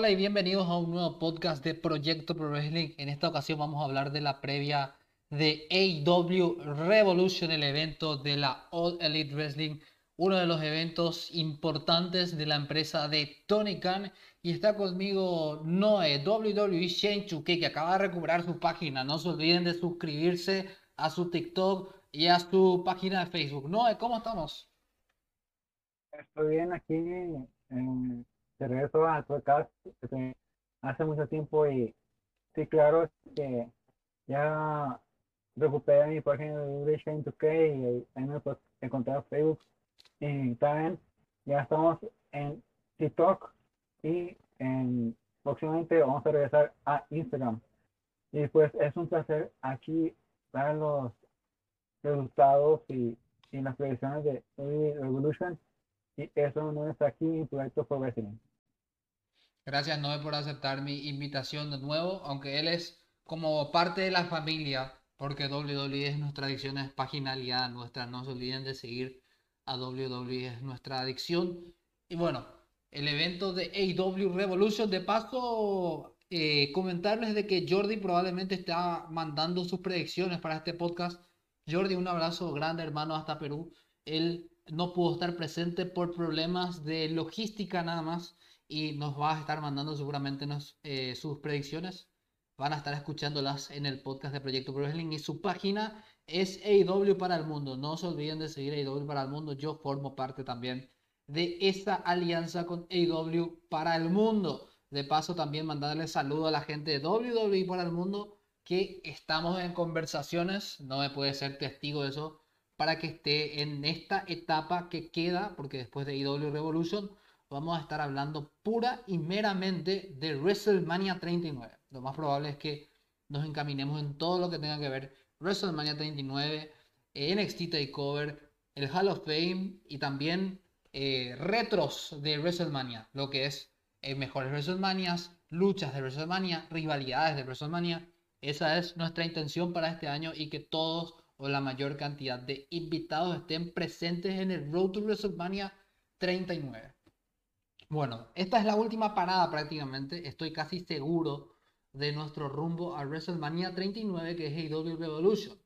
hola y bienvenidos a un nuevo podcast de Proyecto Pro Wrestling. En esta ocasión vamos a hablar de la previa de AEW Revolution, el evento de la All Elite Wrestling, uno de los eventos importantes de la empresa de Tony Khan. Y está conmigo Noé, WWE Shane Chuke, que acaba de recuperar su página. No se olviden de suscribirse a su TikTok y a su página de Facebook. Noé, ¿cómo estamos? Estoy bien aquí. En regreso al podcast este, hace mucho tiempo y sí, claro, que ya recuperé mi página de Shane 2K y ahí me puedes encontrar en Facebook y también ya estamos en TikTok y en, próximamente vamos a regresar a Instagram. Y pues es un placer aquí dar los resultados y, y las predicciones de Revolution. Y eso no está aquí en Proyecto Pro Wrestling. Gracias Noé por aceptar mi invitación de nuevo, aunque él es como parte de la familia, porque WWE es nuestra adicción, es paginalidad nuestra, no se olviden de seguir a WWE, es nuestra adicción. Y bueno, el evento de AW Revolution, de paso, eh, comentarles de que Jordi probablemente está mandando sus predicciones para este podcast. Jordi, un abrazo grande hermano hasta Perú. Él no pudo estar presente por problemas de logística nada más y nos va a estar mandando seguramente eh, sus predicciones. Van a estar escuchándolas en el podcast de Proyecto Pro Wrestling y su página es AW para el mundo. No se olviden de seguir AW para el mundo. Yo formo parte también de esa alianza con AW para el mundo. De paso también mandarle saludo a la gente de WWE para el mundo que estamos en conversaciones. No me puede ser testigo de eso para que esté en esta etapa que queda, porque después de AW Revolution vamos a estar hablando pura y meramente de WrestleMania 39. Lo más probable es que nos encaminemos en todo lo que tenga que ver WrestleMania 39, NXT Takeover, el Hall of Fame y también eh, retros de WrestleMania, lo que es eh, mejores WrestleManias, luchas de WrestleMania, rivalidades de WrestleMania. Esa es nuestra intención para este año y que todos o la mayor cantidad de invitados estén presentes en el Road to WrestleMania 39. Bueno, esta es la última parada prácticamente. Estoy casi seguro de nuestro rumbo a WrestleMania 39, que es AEW Revolution.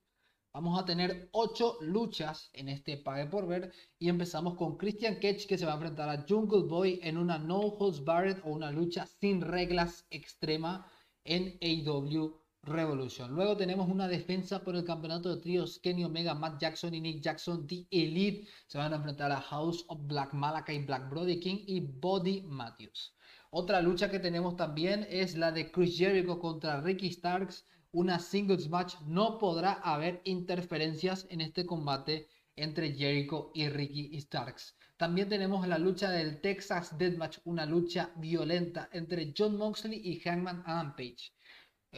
Vamos a tener 8 luchas en este Pague por Ver y empezamos con Christian Cage que se va a enfrentar a Jungle Boy en una No Holds Barred o una lucha sin reglas extrema en AEW Luego tenemos una defensa por el campeonato de tríos. Kenny Omega, Matt Jackson y Nick Jackson, The Elite, se van a enfrentar a House of Black Malakai, Black Brody King y Body Matthews. Otra lucha que tenemos también es la de Chris Jericho contra Ricky Starks. Una singles match. No podrá haber interferencias en este combate entre Jericho y Ricky Starks. También tenemos la lucha del Texas Deathmatch, una lucha violenta entre John Moxley y Hangman Adam Page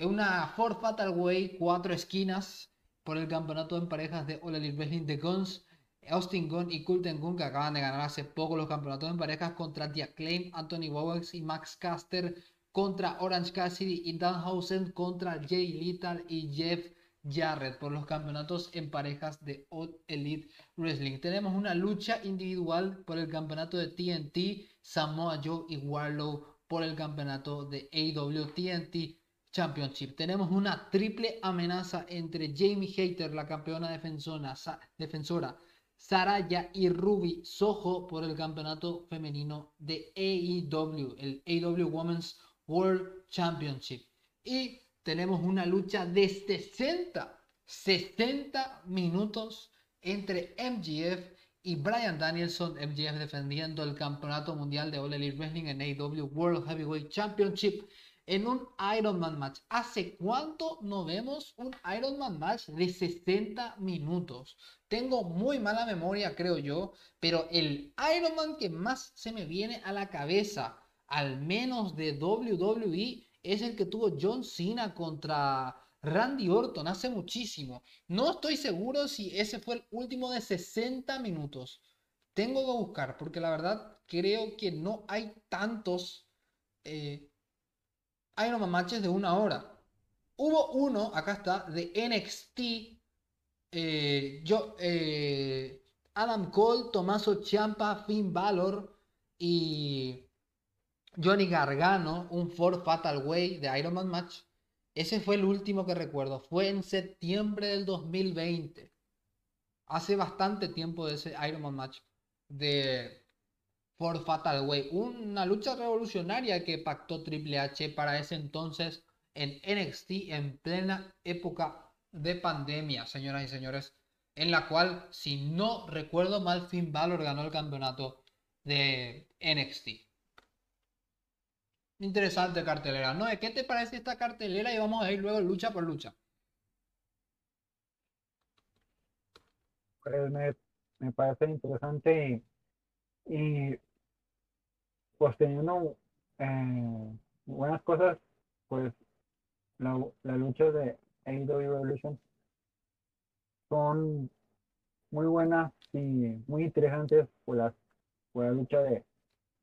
una Ford Fatal Way, cuatro esquinas por el campeonato en parejas de All Elite Wrestling de Guns, Austin Gunn y Colten Gunn que acaban de ganar hace poco los campeonatos en parejas contra The Acclaim, Anthony Bowens y Max Caster contra Orange Cassidy y Danhausen contra Jay Little y Jeff Jarrett por los campeonatos en parejas de All Elite Wrestling. Tenemos una lucha individual por el campeonato de TNT, Samoa Joe y Warlow por el campeonato de AW TNT Championship. Tenemos una triple amenaza entre Jamie Hater, la campeona defensora, Saraya y Ruby Soho por el campeonato femenino de AEW, el AEW Women's World Championship. Y tenemos una lucha de 60, 60 minutos entre MGF y Brian Danielson, MGF defendiendo el campeonato mundial de All Elite Wrestling en AEW World Heavyweight Championship en un Ironman match. ¿Hace cuánto no vemos un Ironman match de 60 minutos? Tengo muy mala memoria, creo yo, pero el Ironman que más se me viene a la cabeza, al menos de WWE, es el que tuvo John Cena contra Randy Orton hace muchísimo. No estoy seguro si ese fue el último de 60 minutos. Tengo que buscar, porque la verdad creo que no hay tantos eh, Iron matches de una hora. Hubo uno, acá está, de NXT. Eh, yo, eh, Adam Cole, Tomaso Ciampa, Finn Balor y Johnny Gargano, un Ford Fatal Way de Iron Man Match. Ese fue el último que recuerdo. Fue en septiembre del 2020. Hace bastante tiempo de ese Iron Man Match de Ford Fatal Way. Una lucha revolucionaria que pactó Triple H para ese entonces en NXT en plena época de pandemia, señoras y señores. En la cual, si no recuerdo mal, Finn Balor ganó el campeonato de NXT. Interesante cartelera. ¿No? ¿Qué te parece esta cartelera? Y vamos a ir luego lucha por lucha. Pues me, parece interesante y, pues teniendo eh, buenas cosas, pues la, la lucha de AEW Revolution son muy buenas y muy interesantes por, las, por la lucha de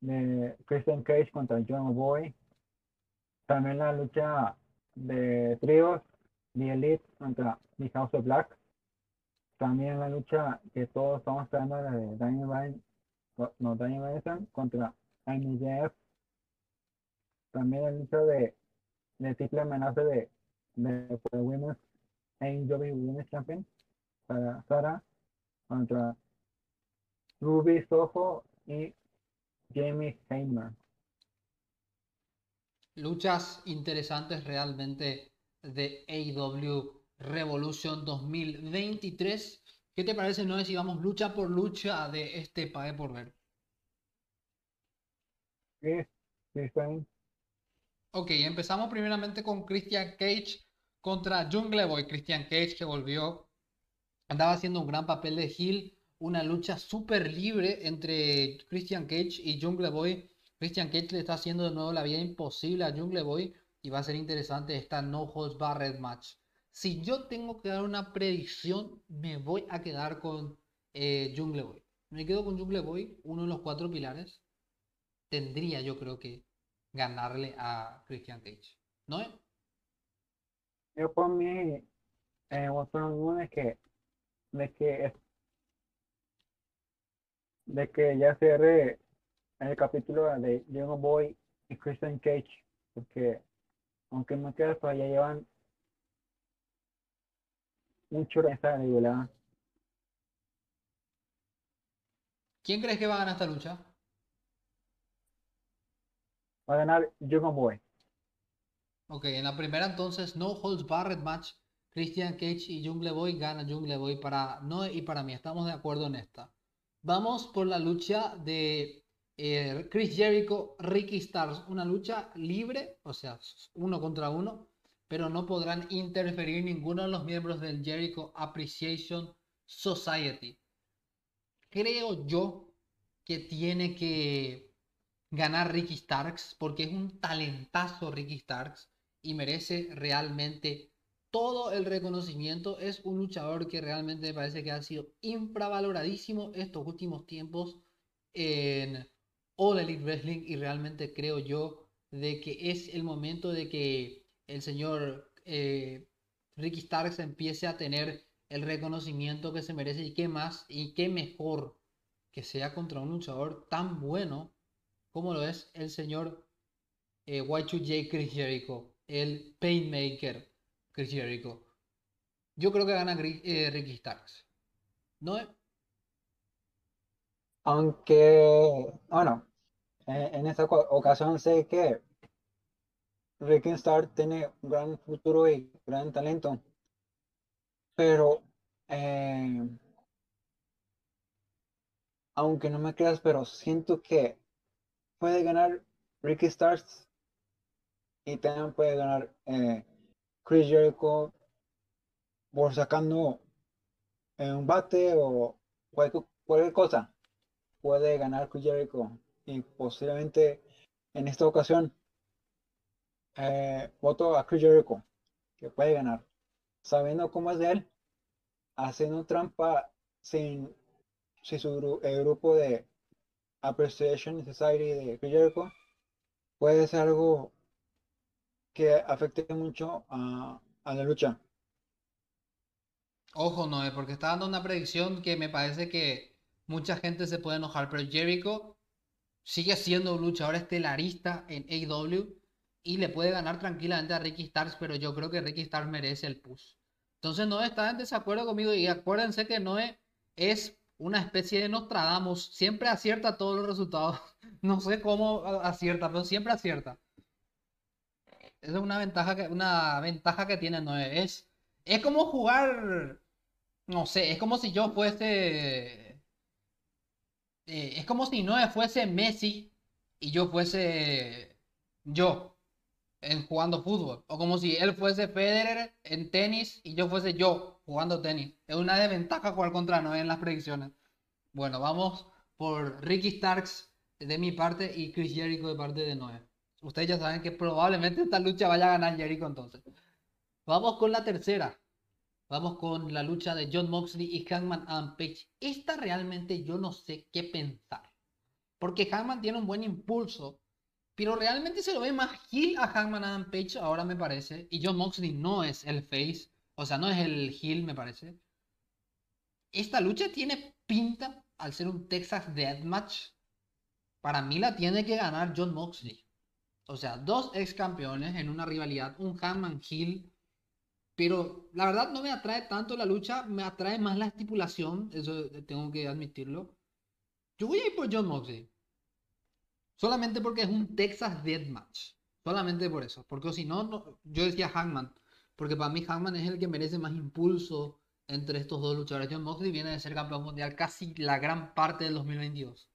de Christian Cage contra John Boy. También la lucha de tríos, The Elite contra The House of Black. También la lucha que todos estamos esperando de Daniel no, Daniel contra MJF. También la lucha de, de triple amenaza de, de, de Women's AEW Women's Champion para Sara contra Ruby Soho y Jamie Heimer. Luchas interesantes realmente de AEW Revolution 2023. ¿Qué te parece, no si vamos lucha por lucha de este Pae por ver? Sí, sí, Ok, empezamos primeramente con Christian Cage contra Jungle Boy. Christian Cage que volvió, andaba haciendo un gran papel de heel una lucha súper libre entre Christian Cage y Jungle Boy. Christian Cage le está haciendo de nuevo la vida imposible a Jungle Boy y va a ser interesante esta No Holds Barred match. Si yo tengo que dar una predicción, me voy a quedar con eh, Jungle Boy. Me quedo con Jungle Boy, uno de los cuatro pilares. Tendría yo creo que ganarle a Christian Cage. ¿No es? Yo por mí, eh, es que, de que de que ya cierre el capítulo de Young Boy y Christian Cage, porque aunque me queda pues ya llevan mucho de esta regular. ¿Quién crees que va a ganar esta lucha? Va a ganar Young Boy. Ok, en la primera entonces no holds barred match. Christian Cage y Jungle Boy gana Jungle Boy para no y para mí. Estamos de acuerdo en esta. Vamos por la lucha de eh, Chris Jericho, Ricky Stars. Una lucha libre, o sea, uno contra uno, pero no podrán interferir ninguno de los miembros del Jericho Appreciation Society. Creo yo que tiene que ganar Ricky Starks porque es un talentazo Ricky Starks y merece realmente todo el reconocimiento. Es un luchador que realmente me parece que ha sido infravaloradísimo estos últimos tiempos en All Elite Wrestling y realmente creo yo de que es el momento de que el señor eh, Ricky Starks empiece a tener el reconocimiento que se merece y qué más y qué mejor que sea contra un luchador tan bueno como lo es el señor eh, Y2J Chris Jericho, el Painmaker Chris Jericho. Yo creo que gana eh, Ricky Starks. ¿No? Aunque, bueno, en esta ocasión sé que Ricky Starks tiene un gran futuro y gran talento. Pero, eh, aunque no me creas, pero siento que puede ganar Ricky Starks y también puede ganar eh, Chris Jericho por sacando un bate o cualquier, cosa puede ganar Chris Jericho y posiblemente en esta ocasión eh, voto a Chris Jericho que puede ganar sabiendo cómo es de él haciendo trampa sin, si su el grupo de Appreciation Society de Chris Jericho puede ser algo que afecte mucho a, la lucha. Ojo, no, porque está dando una predicción que me parece que mucha gente se puede enojar, pero Jericho sigue siendo un luchador estelarista en AEW y le puede ganar tranquilamente a Ricky Starks, pero yo creo que Ricky Starks merece el push. Entonces no está en desacuerdo conmigo y acuérdense que Noé es una especie de Nostradamus, siempre acierta todos los resultados. No sé cómo acierta, pero siempre acierta. Esa es una ventaja que, una ventaja que tiene Noé. Es, es como jugar, no sé, es como si yo fuese... Eh, es como si Noé fuese Messi y yo fuese yo en jugando fútbol. O como si él fuese Federer en tenis y yo fuese yo jugando tenis. Es una desventaja jugar contra Noé en las predicciones. Bueno, vamos por Ricky Starks de mi parte y Chris Jericho de parte de Noé. Ustedes ya saben que probablemente esta lucha vaya a ganar Jericho entonces. Vamos con la tercera. Vamos con la lucha de John Moxley y Hangman Adam Page. Esta realmente yo no sé qué pensar. Porque Hangman tiene un buen impulso. Pero realmente se lo ve más heel a Hangman Adam Page ahora me parece. Y John Moxley no es el face. O sea, no es el heel me parece. Esta lucha tiene pinta al ser un Texas Deathmatch. Para mí la tiene que ganar John Moxley. O sea, dos ex campeones en una rivalidad, un Hangman Hill. Pero la verdad no me atrae tanto la lucha, me atrae más la estipulación, eso tengo que admitirlo. Yo voy a ir por John Moxley. Solamente porque es un Texas Deathmatch. Solamente por eso. Porque si no, yo decía Hangman. Porque para mí Hangman es el que merece más impulso entre estos dos luchadores. John Moxley viene de ser campeón mundial casi la gran parte del 2022.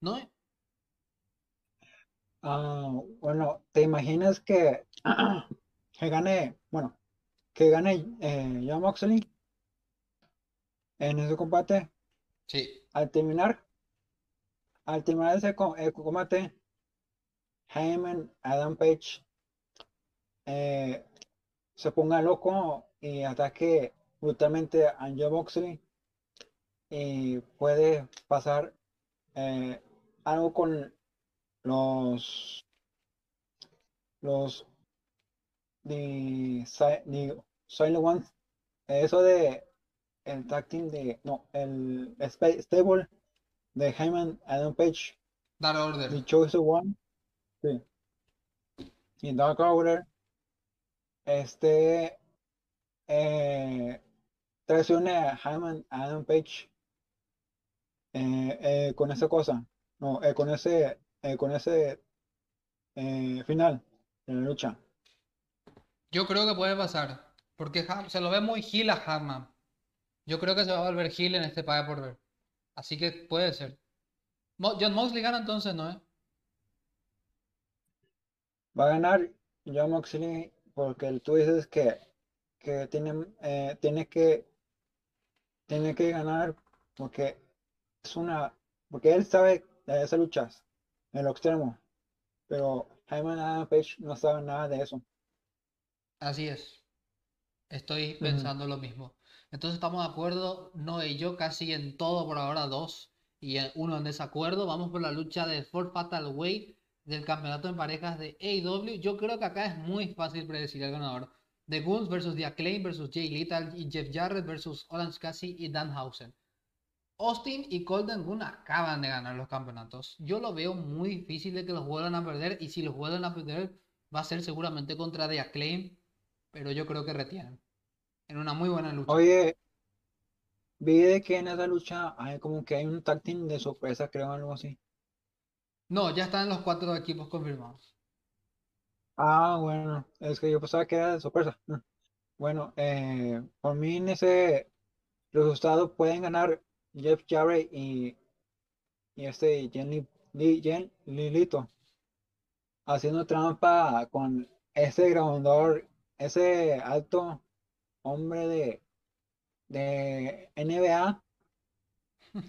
¿No? Ah, bueno, ¿te imaginas que, que gane, bueno, que gane eh, John Moxley en ese combate? Sí. Al terminar, al terminar ese combate, Heyman, Adam Page eh, se ponga loco y ataque brutalmente a John Moxley y puede pasar eh, algo con los los de, Silent Ones eso de el tag de no el stable de Hyman Adam Page Dark Order The Choice One sí y Dark Order este eh, traicione a Hyman Adam Page eh, eh, con esa cosa no eh, con ese con ese final en la lucha. Yo creo que puede pasar. Porque se lo ve muy heel a Hangman. Yo creo que se va a volver heel en este paga por ver. Así que puede ser. John Moxley gana entonces, ¿no? Va a ganar John Moxley porque tú dices que, que tiene, eh, tiene que tiene que ganar porque es una porque él sabe de esas luchas en lo extremo. Pero Jaime Page no sabe nada de eso. Así es. Estoy pensando lo mismo. Entonces estamos de acuerdo, no y yo casi en todo por ahora dos y uno en desacuerdo. Vamos por la lucha de Ford Fatal Way del campeonato en parejas de AEW. Yo creo que acá es muy fácil predecir el ganador. The Guns versus The Acclaim versus Jay Little y Jeff Jarrett versus Orange Cassidy y Dan Housen. Austin y Colton Gunn acaban de ganar los campeonatos. Yo lo veo muy difícil de que los vuelvan a perder y si los vuelven a perder va a ser seguramente contra The Acclaim, pero yo creo que retienen. En una muy buena lucha. Oye, vi de que en esa lucha hay como que hay un tag team de sorpresa, creo, algo así. No, ya están los cuatro equipos confirmados. Ah, bueno, es que yo pensaba que era de sorpresa. Bueno, eh, por mí en ese resultado pueden ganar Jeff Jarrett y, y este Jenny Lilito haciendo trampa con ese grabador, ese alto hombre de, de NBA,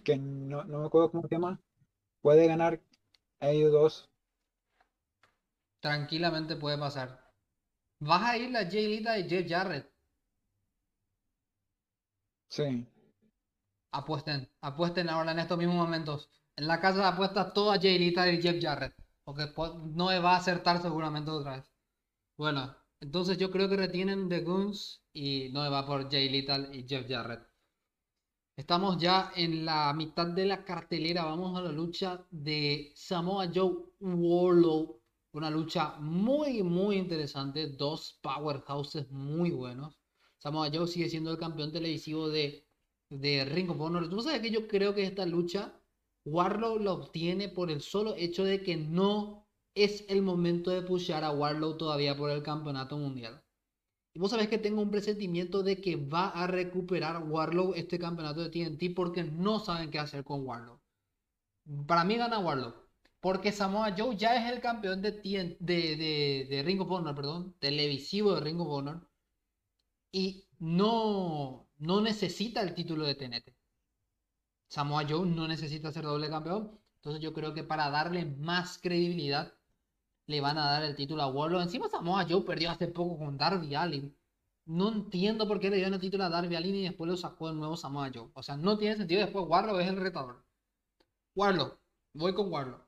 que no, me acuerdo cómo se llama, puede ganar ellos dos. Tranquilamente puede pasar. ¿Vas a ir la Jay Lita y Jeff Jarrett? Sí. Apuesten, apuesten ahora en estos mismos momentos. En la casa de apuestas toda Jaylita y Jeff Jarrett. Porque no va a acertar seguramente otra vez. Bueno, entonces yo creo que retienen The Guns y no va por Jay Little y Jeff Jarrett. Estamos ya en la mitad de la cartelera. Vamos a la lucha de Samoa Joe Warlow. Una lucha muy, muy interesante. Dos powerhouses muy buenos. Samoa Joe sigue siendo el campeón televisivo de, de Ring of Honor. Tú sabes que yo creo que esta lucha Warlow la obtiene por el solo hecho de que no es el momento de pushar a Warlow todavía por el campeonato mundial. Vos sabés que tengo un presentimiento de que va a recuperar Warlow este campeonato de TNT porque no saben qué hacer con Warlow. Para mí gana Warlow. Porque Samoa Joe ya es el campeón de, de, de, Ring of Honor, perdón, televisivo de Ring of Honor. Y no, no necesita el título de TNT. Samoa Joe no necesita ser doble campeón. Entonces yo creo que para darle más credibilidad le van a dar el título a Warlock. Encima Samoa Joe perdió hace poco con Darby Allin. No entiendo por qué le dio el título a Darby Allin y después lo sacó el nuevo Samoa Joe. O sea, no tiene sentido. Después Warlock es el retador. Warlock. Voy con Warlock.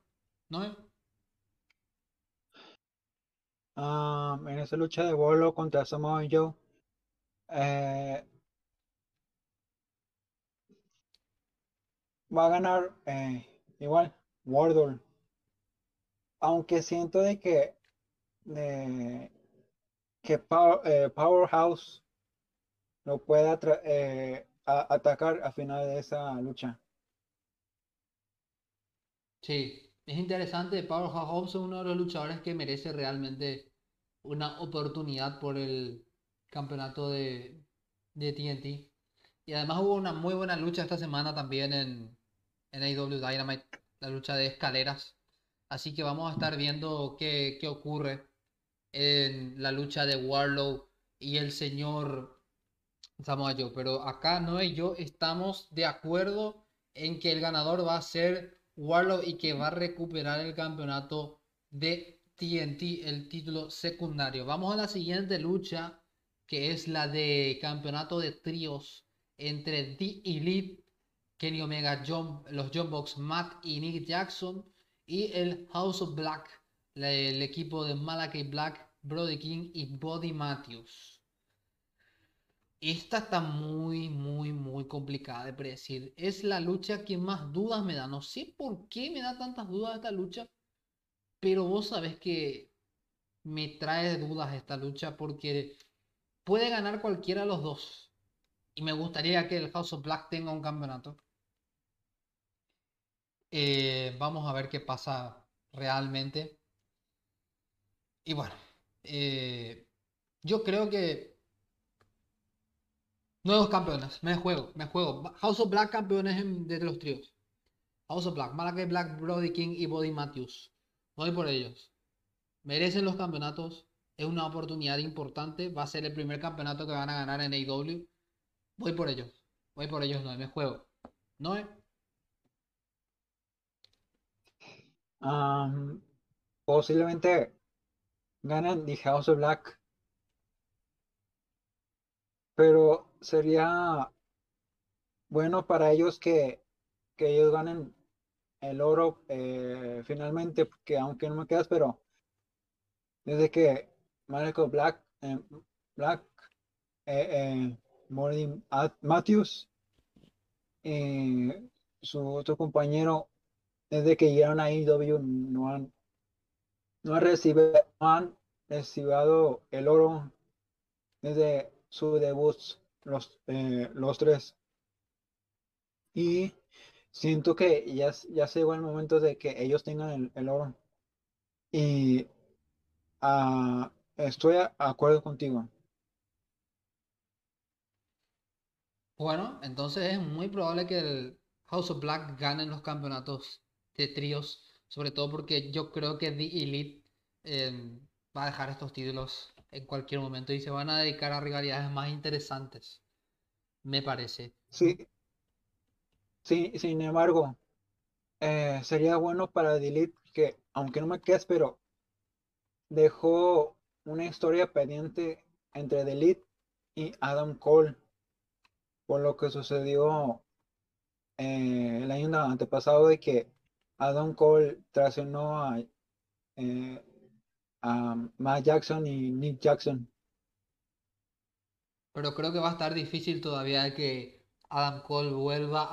¿No? Ah, en esa lucha de Warlock contra Samoa Joe. Eh, va a ganar eh, igual Wardle aunque siento de que, que eh, Powerhouse no pueda eh, atacar a final de esa lucha. Sí, es interesante. Powerhouse es uno de los luchadores que merece realmente una oportunidad por el campeonato de, de TNT. Y además hubo una muy buena lucha esta semana también en, en AW Dynamite, la lucha de escaleras Así que vamos a estar viendo qué, ocurre en la lucha de Warlow y el señor Samoa Joe. Pero acá no y yo estamos de acuerdo en que el ganador va a ser Warlow y que va a recuperar el campeonato de TNT, el título secundario. Vamos a la siguiente lucha, que es la de campeonato de tríos entre The Elite, Kenny Omega, los John Matt y Nick Jackson y el House of Black, el equipo de Malachi Black, Brody King y Body Matthews. Esta está muy, muy, muy complicada de predecir. Es la lucha que más dudas me da. No sé por qué me da tantas dudas esta lucha, pero vos sabés que me trae dudas esta lucha porque puede ganar cualquiera de los dos. Y me gustaría que el House of Black tenga un campeonato. Eh, vamos a ver qué pasa realmente. Y bueno, eh, yo creo que nuevos campeones, me juego, me juego. House of Black campeones de los tríos. House of Black, Malakai Black, Brody King y Body Matthews. Voy por ellos. Merecen los campeonatos. Es una oportunidad importante. Va a ser el primer campeonato que van a ganar en AEW. Voy por ellos. Voy por ellos, no, me juego. No, posiblemente ganen The House of Black. Pero sería bueno para ellos que, ellos ganen el oro eh, finalmente, porque aunque no me quedas, pero desde que Michael Black, eh, Black, eh, Matthews y su otro compañero desde que llegaron a IW no han, no han, recibido, han recibido el oro desde su debut, los, eh, los tres. Y siento que ya, ya llegó el momento de que ellos tengan el, oro. Y uh, estoy de acuerdo contigo. Bueno, entonces es muy probable que el House of Black gane los campeonatos de tríos, sobre todo porque yo creo que The Elite em, va a dejar estos títulos en cualquier momento y se van a dedicar a rivalidades más interesantes, me parece. Sí, sí sin embargo, eh, sería bueno para The Elite que, aunque no me quedes, pero dejó una historia pendiente entre The Elite y Adam Cole por lo que sucedió eh, el año antepasado de que Adam Cole traicionó a, eh, a Matt Jackson y Nick Jackson. Pero creo que va a estar difícil todavía que Adam Cole vuelva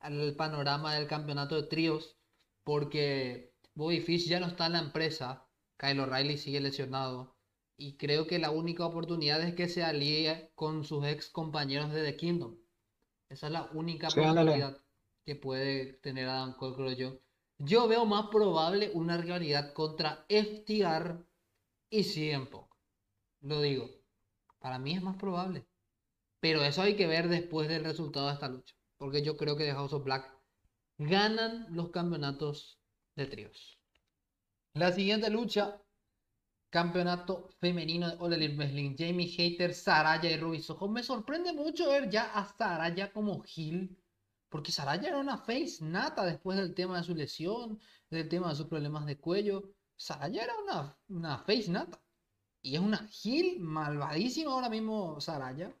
al panorama del campeonato de tríos, porque Bobby Fish ya no está en la empresa, Kyle O'Reilly sigue lesionado, y creo que la única oportunidad es que se alíe con sus ex compañeros de The Kingdom. Esa es la única oportunidad que puede tener Adam Cole, creo yo. Yo veo más probable una rivalidad contra FTR y CM. Lo digo. Para mí es más probable. Pero eso hay que ver después del resultado de esta lucha. Porque yo creo que The House of Black ganan los campeonatos de tríos. La siguiente lucha campeonato femenino de All Elite. Jamie Hater, Saraya y Ruby Soho. Me sorprende mucho ver ya a Saraya como heel. Porque Saraya era una face nata después del tema de su lesión, del tema de sus problemas de cuello. Saraya era una, una face nata. Y es una heel malvadísima ahora mismo Saraya.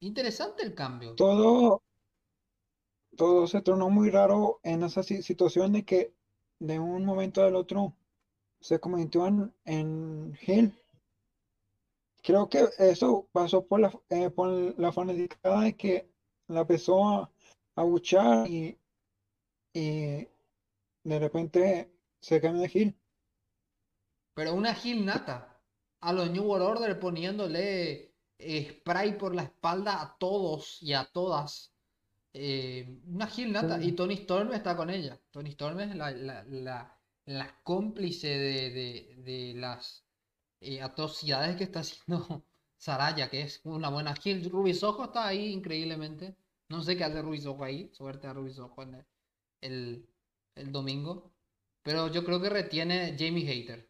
Interesante el cambio. Todo, todo se tornó muy raro en esa situación de que de un momento al otro se convirtió en, en Creo que eso pasó por la, eh, por la fanaticada de que la empezó a, a buchar y, y de repente se cambió de Gil. Pero una Gil nata. A los New World Order poniéndole eh, spray por la espalda a todos y a todas. Eh, una Gil nata. Y Tony Storm está con ella. Tony Storm es la, la la cómplice de, las eh, atrocidades que está haciendo Saraya, que es una buena Gil. Rubisojo está ahí increíblemente. No sé qué hace Rubisojo ahí. Suerte a Rubisojo en el, el, domingo. Pero yo creo que retiene Jamie Hater.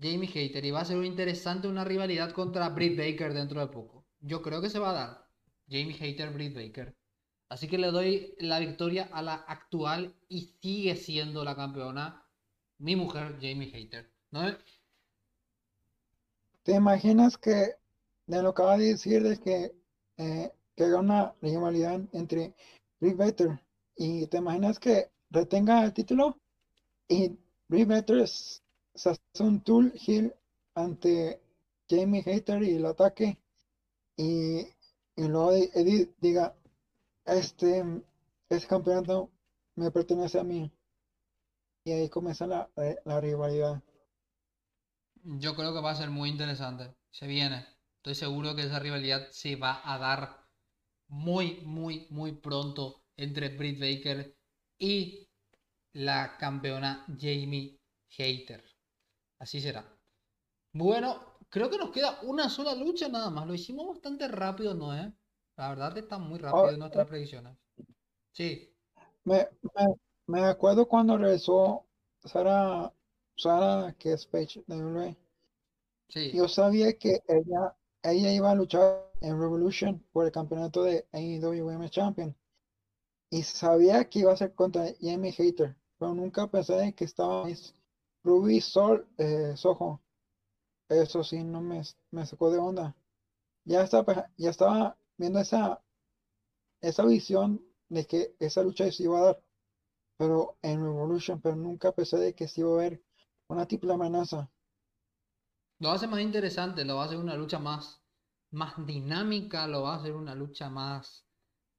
Jamie Hater. Y va a ser interesante una rivalidad contra Britt Baker dentro de poco. Yo creo que se va a dar. Jamie Hater, Britt Baker. Así que le doy la victoria a la actual y sigue siendo la campeona mi mujer, Jamie Hater. ¿No? ¿Te imaginas que de lo que acaba de decir de que, eh, que haga una rivalidad entre Rick Baker y te imaginas que retenga el título y Rick Baker se hace un tool hill ante Jamie Hater y el ataque y, y luego Eddie diga este, este campeonato me pertenece a mí. Y ahí comienza la, la rivalidad. Yo creo que va a ser muy interesante. Se viene. Estoy seguro que esa rivalidad se va a dar muy, muy, muy pronto entre Britt Baker y la campeona Jamie Hater. Así será. Bueno, creo que nos queda una sola lucha nada más. Lo hicimos bastante rápido, ¿no? Eh? La verdad está muy rápido oh, en nuestras eh, predicciones. Sí. Me, me, acuerdo cuando regresó Sara, Sara que es Page de Sí. Yo sabía que ella, ella iba a luchar en Revolution por el campeonato de AEW Champion. Y sabía que iba a ser contra Jamie Hater, pero nunca pensé que estaba Ruby Sol, eh, Soho. Eso sí, no me, me sacó de onda. Ya estaba, ya estaba viendo esa, esa visión de que esa lucha se iba a dar, pero en Revolution, pero nunca pensé de que se iba a ver una triple amenaza. Lo hace más interesante, lo hacer una lucha más, más dinámica, lo va a hacer una lucha más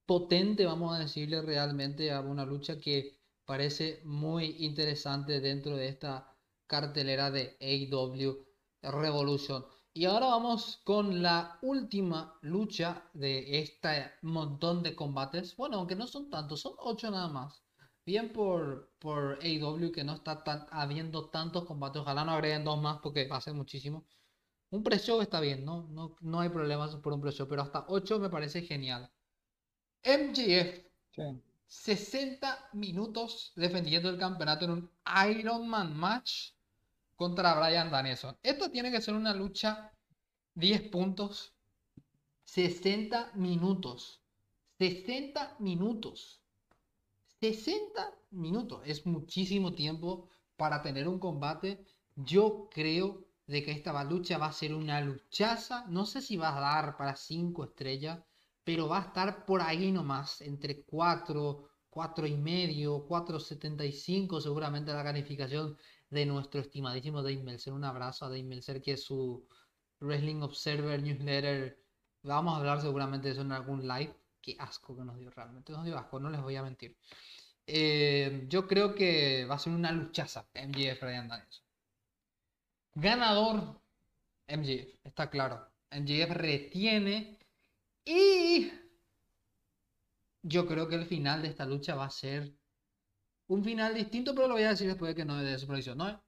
potente, vamos a decirle realmente, a una lucha que parece muy interesante dentro de esta cartelera de AW Revolution. Y ahora vamos con la última lucha de este montón de combates. Bueno, aunque no son tantos, son ocho nada más. Bien por, por AW que no está tan, habiendo tantos combates. Ojalá no agreguen dos más porque va a ser muchísimo. Un precio está bien, ¿no? No, no hay problemas por un precio, pero hasta 8 me parece genial. MJF. 60 minutos defendiendo el campeonato en un Iron Man match contra Brian Danielson. Esto tiene que ser una lucha 10 puntos, 60 minutos. 60 minutos. 60 minutos. Es muchísimo tiempo para tener un combate. Yo creo de que esta lucha va a ser una luchaza. No sé si va a dar para 5 estrellas, pero va a estar por ahí nomás, entre 4, 4 y medio, 4.75 seguramente la calificación de nuestro estimadísimo Dave Meltzer. Un abrazo a Dave Meltzer, que es su Wrestling Observer Newsletter Vamos a hablar seguramente de eso en algún live. Qué asco que nos dio realmente. Nos dio asco, no les voy a mentir. Eh, yo creo que va a ser una luchaza MGF Ryan Danielson. Ganador MGF, está claro. MGF retiene y yo creo que el final de esta lucha va a ser un final distinto, pero lo voy a decir después de que no de su predicción, ¿no?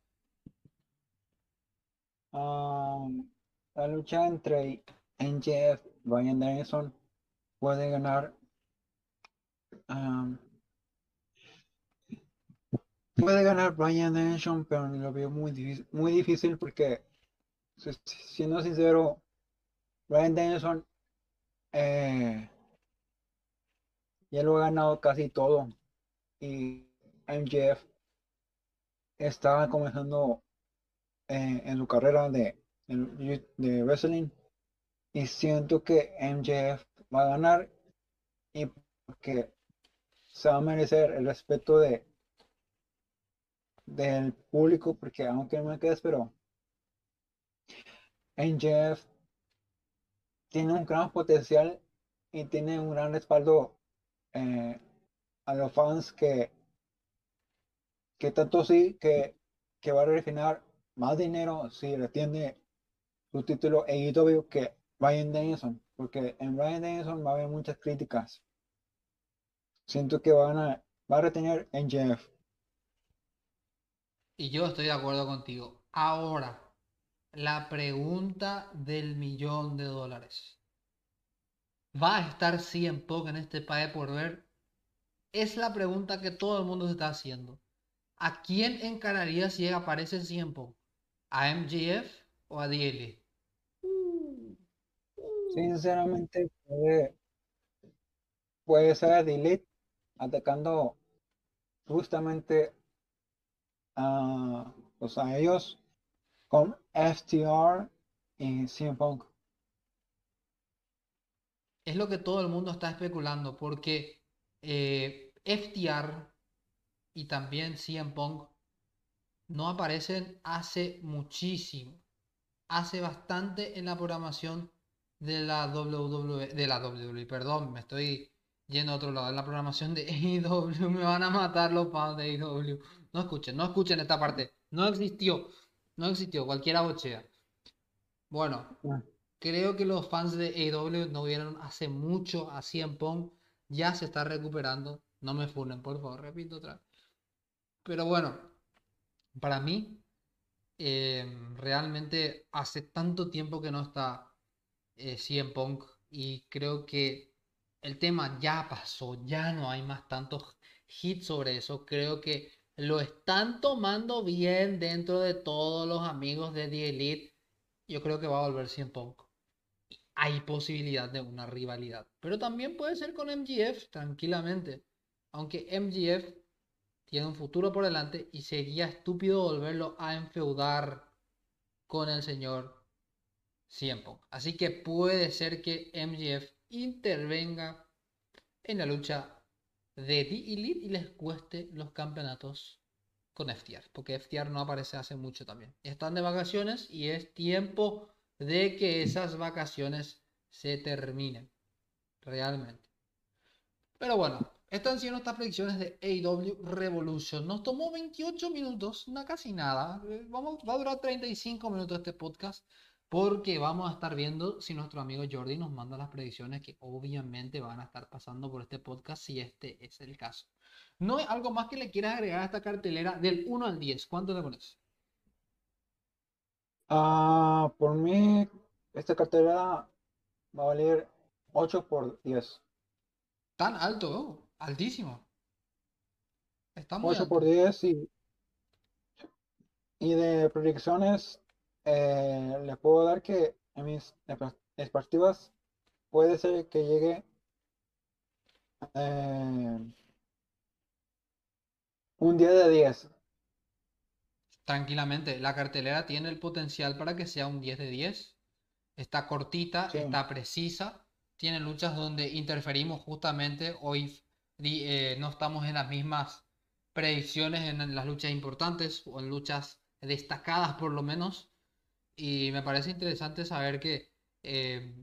Um, la lucha entre MJF y Brian Danielson puede ganar. Um, puede ganar Brian Danielson, pero lo veo muy difícil, muy difícil porque, siendo sincero, Brian Danielson eh, ya lo ha ganado casi todo. Y MJF estaba comenzando eh, en su carrera de, de wrestling. Y siento que MJF va a ganar y que se va a merecer el respeto de del público porque aunque no me quede pero MJF tiene un gran potencial y tiene un gran respaldo eh, a los fans que, que tanto sí que, que va a refinar más dinero si retiene su título AEW que Ryan Danielson, porque en Ryan Danielson va a haber muchas críticas. Siento que van a, va a retener en Jeff. Y yo estoy de acuerdo contigo. Ahora, la pregunta del millón de dólares. ¿Va a estar 100 Punk en este país por ver? Es la pregunta que todo el mundo se está haciendo. ¿A quién encararía si aparece 100 Punk? ¿A MGF o a DL? Sinceramente puede, puede ser a Delete atacando justamente a, pues a ellos con FTR y CM. Es lo que todo el mundo está especulando, porque eh, FTR y también CM Punk no aparecen hace muchísimo. Hace bastante en la programación de la WWE, de la WWE, perdón, me estoy yendo a otro lado, en la programación de AEW, me van a matar los fans de AEW. No escuchen, no escuchen esta parte. No existió. No existió, cualquiera bochea. Bueno, creo que los fans de AEW no vieron hace mucho a CM Punk. Ya se está recuperando. No me funen, por favor, repito otra vez. Pero bueno, para mí, em, realmente hace tanto tiempo que no está eh, CM Punk y creo que el tema ya pasó, ya no hay más tantos hits sobre eso. Creo que lo están tomando bien dentro de todos los amigos de The Elite. Yo creo que va a volver 100 Punk. Hay posibilidad de una rivalidad. Pero también puede ser con MGF, tranquilamente. Aunque MGF tiene un futuro por delante y sería estúpido volverlo a enfeudar con el señor 100 Punk. Así que puede ser que MGF intervenga en la lucha de The Elite y les cueste los campeonatos con FTR, porque FTR no aparece hace mucho también. Están de vacaciones y es tiempo de que esas vacaciones se terminen, realmente. Pero bueno, estas han sido nuestras predicciones de AW Revolution. Nos tomó 28 minutos, no casi nada. Eh, vamos, va a durar 35 minutos este podcast porque vamos a estar viendo si nuestro amigo Jordi nos manda las predicciones que obviamente van a estar pasando por este podcast si este es el caso. ¿No hay algo más que le quieras agregar a esta cartelera del 1 al 10? ¿Cuánto le pones? Ah, por mí, esta cartelera va a valer 8 por 10. Tan alto, altísimo. Está 8 por 10 y, y de predicciones eh, les puedo dar que en mis expectativas puede ser que llegue eh, un 10 de 10. Tranquilamente, la cartelera tiene el potencial para que sea un 10 de 10. Está cortita, está precisa. Tiene luchas donde interferimos justamente. Hoy eh, no estamos en las mismas predicciones en las luchas importantes o en luchas destacadas por lo menos. Y me parece interesante saber que eh,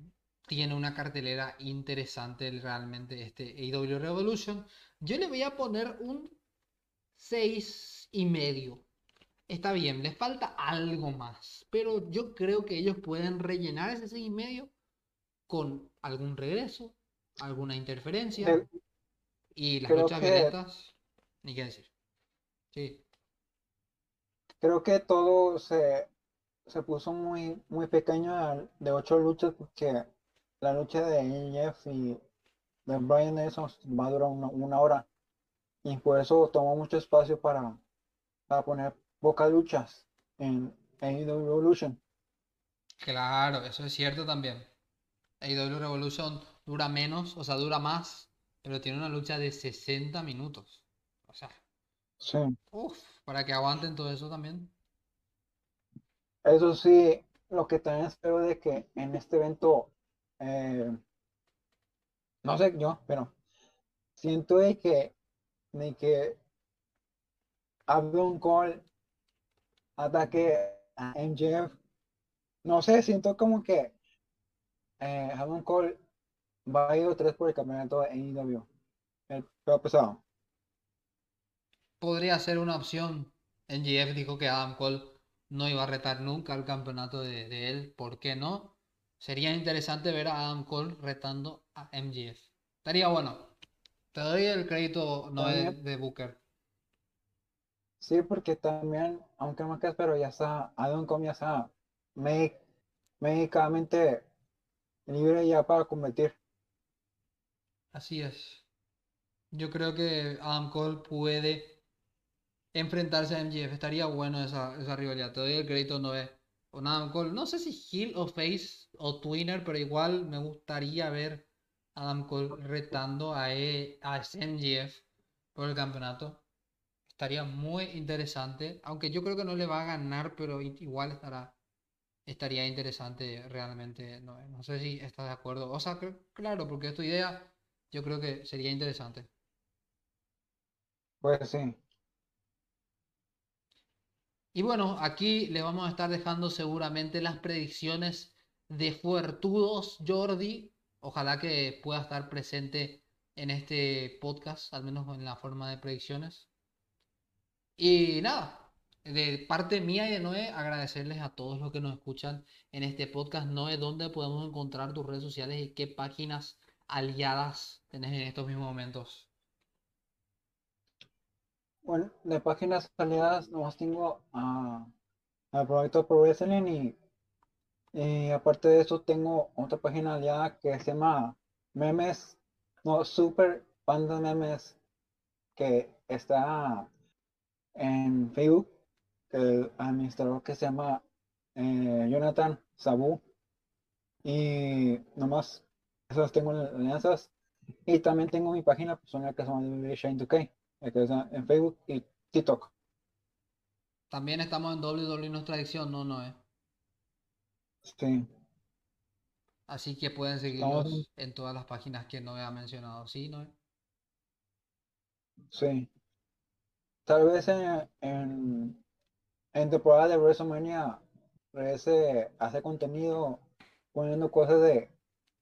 tiene una cartelera interesante realmente este AW Revolution. Yo le voy a poner un 6 y medio. Está bien, les falta algo más, pero yo creo que ellos pueden rellenar ese 6 y medio con algún regreso, alguna interferencia y las luchas violentas, ni qué decir. Sí. Creo que todo se, se puso muy, muy pequeño de ocho luchas porque la lucha de Jeff y de Brian Nelson va a durar una, hora. Y por eso tomó mucho espacio para, para poner pocas luchas en AEW Revolution. Claro, eso es cierto también. AEW Revolution dura menos, o sea, dura más, pero tiene una lucha de 60 minutos. O sea, sí. Uf, para que aguanten todo eso también. Eso sí, lo que también espero de que en este evento eh, no sé yo, pero siento de que, de que un Cole ataque a MJF. No sé, siento como que eh, un Cole va a ir tres por el campeonato de AEW. El pesado. Podría ser una opción. MJF dijo que Adam Cole no iba a retar nunca al campeonato de, de él. ¿Por qué no? Sería interesante ver a Adam Cole retando a MGF. Estaría bueno. Te doy el crédito no de, Booker. Sí, porque también, aunque no que pero ya está, Adam Cole ya está médicamente libre ya para competir. Así es. Yo creo que Adam Cole puede enfrentarse a MGF. Estaría bueno esa, esa rivalidad. Te doy el crédito no es o Cole. No sé si Hill o Face o Twinner, pero igual me gustaría ver a Adam Cole retando a, e, a por el campeonato. Estaría muy interesante. Aunque yo creo que no le va a ganar, pero igual estará. Estaría interesante realmente. No, no sé si estás de acuerdo. O sea, claro, porque es tu idea. Yo creo que sería interesante. Pues sí. Y bueno, aquí le vamos a estar dejando seguramente las predicciones de Fuertudos Jordi. Ojalá que pueda estar presente en este podcast, al menos en la forma de predicciones. Y nada, de parte mía y de Noé, agradecerles a todos los que nos escuchan en este podcast. Noé, ¿dónde podemos encontrar tus redes sociales y qué páginas aliadas tenés en estos mismos momentos? Bueno, de páginas aliadas nomás tengo a, a Proyecto Pro Wrestling y, aparte de eso tengo otra página aliada que se llama Memes, no, Super Panda Memes, que está en Facebook, el administrador que se llama eh, Jonathan Sabu. Y nomás esas tengo alianzas y también tengo mi página personal que se llama Shine 2K en Facebook y TikTok. También estamos en WWE Nuestra Adicción, ¿no, no Sí. Así que pueden seguirnos en todas las páginas que no he mencionado, ¿sí, no Sí. Tal vez en, en, temporada de WrestleMania hace, hace contenido poniendo cosas de,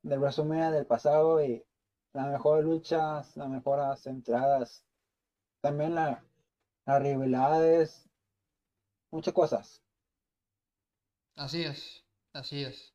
de WrestleMania del pasado y las mejores luchas, las mejores entradas también la, las rivalidades, muchas cosas. Así es, así es.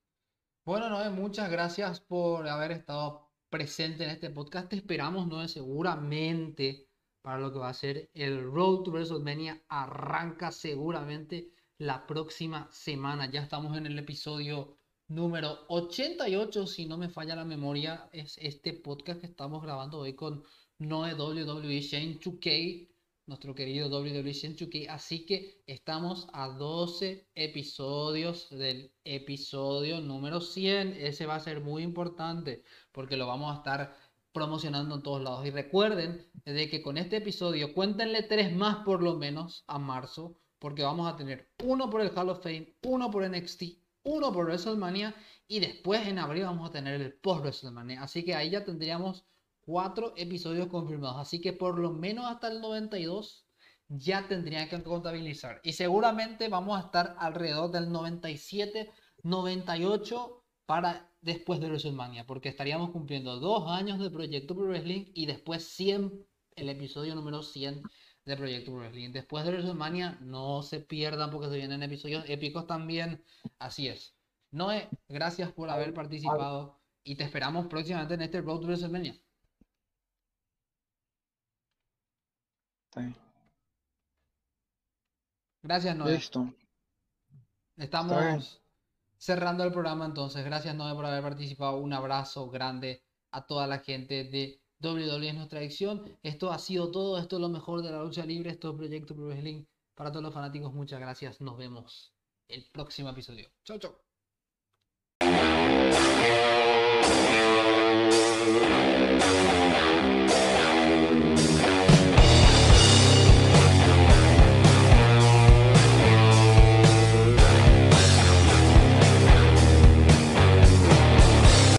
Bueno, Noé, muchas gracias por haber estado presente en este podcast. Te esperamos, Noé, seguramente para lo que va a ser el Road to WrestleMania. Arranca seguramente la próxima semana. Ya estamos en el episodio número 88, si no me falla la memoria, es este podcast que estamos grabando hoy con no es WWE Shane 2K, nuestro querido WWE Shane 2K. Así que estamos a 12 episodios del episodio número 100. Ese va a ser muy importante porque lo vamos a estar promocionando en todos lados. Y recuerden de que con este episodio cuéntenle tres más por lo menos a marzo porque vamos a tener uno por el Hall of Fame, uno por NXT, uno por WrestleMania y después en abril vamos a tener el post WrestleMania. Así que ahí ya tendríamos cuatro episodios confirmados. Así que por lo menos hasta el 92 ya tendrían que contabilizar. Y seguramente vamos a estar alrededor del 97, 98 para después de WrestleMania, porque estaríamos cumpliendo dos años de Proyecto Pro Wrestling y después 100, el episodio número 100 de Proyecto Pro Wrestling. Después de WrestleMania, no se pierdan porque se vienen episodios épicos también. Así es. Noé, gracias por haber participado y te esperamos próximamente en este Road to WrestleMania. Gracias, Noé. Listo. Estamos cerrando el programa entonces. Gracias, Noé, por haber participado. Un abrazo grande a toda la gente de WWE es nuestra edición. Esto ha sido todo. Esto es lo mejor de la lucha libre. Esto es Proyecto Pro Wrestling. Para todos los fanáticos, muchas gracias. Nos vemos el próximo episodio. Chau, chau.